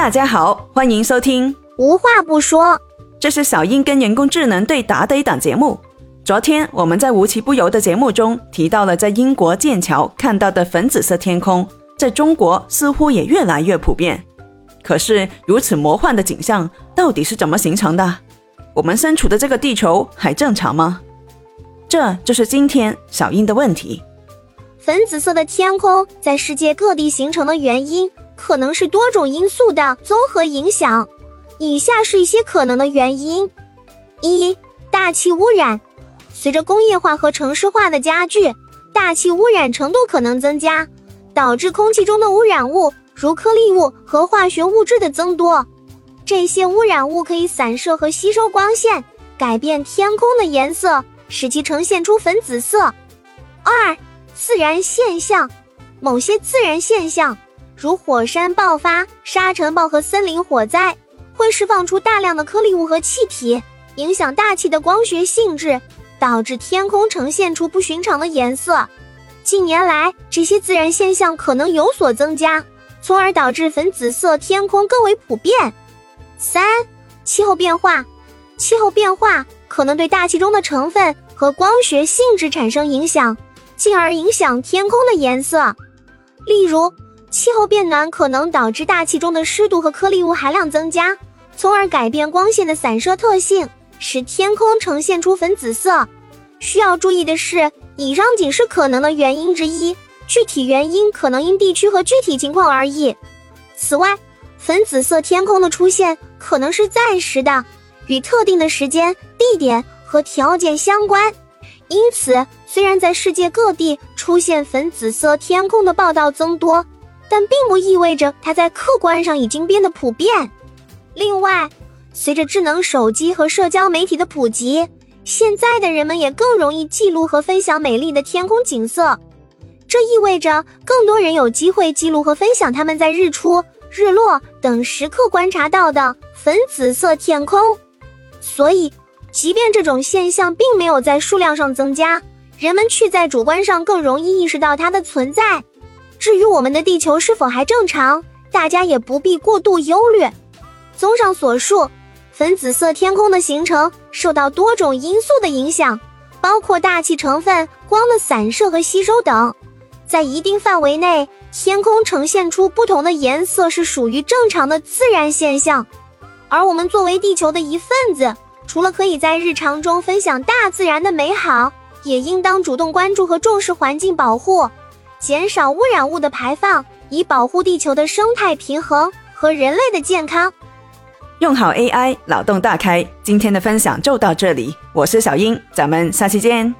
大家好，欢迎收听。无话不说，这是小英跟人工智能对答的一档节目。昨天我们在无奇不有的节目中提到了在英国剑桥看到的粉紫色天空，在中国似乎也越来越普遍。可是如此魔幻的景象到底是怎么形成的？我们身处的这个地球还正常吗？这就是今天小英的问题。粉紫色的天空在世界各地形成的原因，可能是多种因素的综合影响。以下是一些可能的原因：一、大气污染。随着工业化和城市化的加剧，大气污染程度可能增加，导致空气中的污染物，如颗粒物和化学物质的增多。这些污染物可以散射和吸收光线，改变天空的颜色，使其呈现出粉紫色。二、自然现象，某些自然现象，如火山爆发、沙尘暴和森林火灾，会释放出大量的颗粒物和气体，影响大气的光学性质。导致天空呈现出不寻常的颜色。近年来，这些自然现象可能有所增加，从而导致粉紫色天空更为普遍。三、气候变化，气候变化可能对大气中的成分和光学性质产生影响，进而影响天空的颜色。例如，气候变暖可能导致大气中的湿度和颗粒物含量增加，从而改变光线的散射特性。使天空呈现出粉紫色。需要注意的是，以上仅是可能的原因之一，具体原因可能因地区和具体情况而异。此外，粉紫色天空的出现可能是暂时的，与特定的时间、地点和条件相关。因此，虽然在世界各地出现粉紫色天空的报道增多，但并不意味着它在客观上已经变得普遍。另外，随着智能手机和社交媒体的普及，现在的人们也更容易记录和分享美丽的天空景色。这意味着更多人有机会记录和分享他们在日出、日落等时刻观察到的粉紫色天空。所以，即便这种现象并没有在数量上增加，人们却在主观上更容易意识到它的存在。至于我们的地球是否还正常，大家也不必过度忧虑。综上所述。粉紫色天空的形成受到多种因素的影响，包括大气成分、光的散射和吸收等。在一定范围内，天空呈现出不同的颜色是属于正常的自然现象。而我们作为地球的一份子，除了可以在日常中分享大自然的美好，也应当主动关注和重视环境保护，减少污染物的排放，以保护地球的生态平衡和人类的健康。用好 AI，脑洞大开。今天的分享就到这里，我是小英，咱们下期见。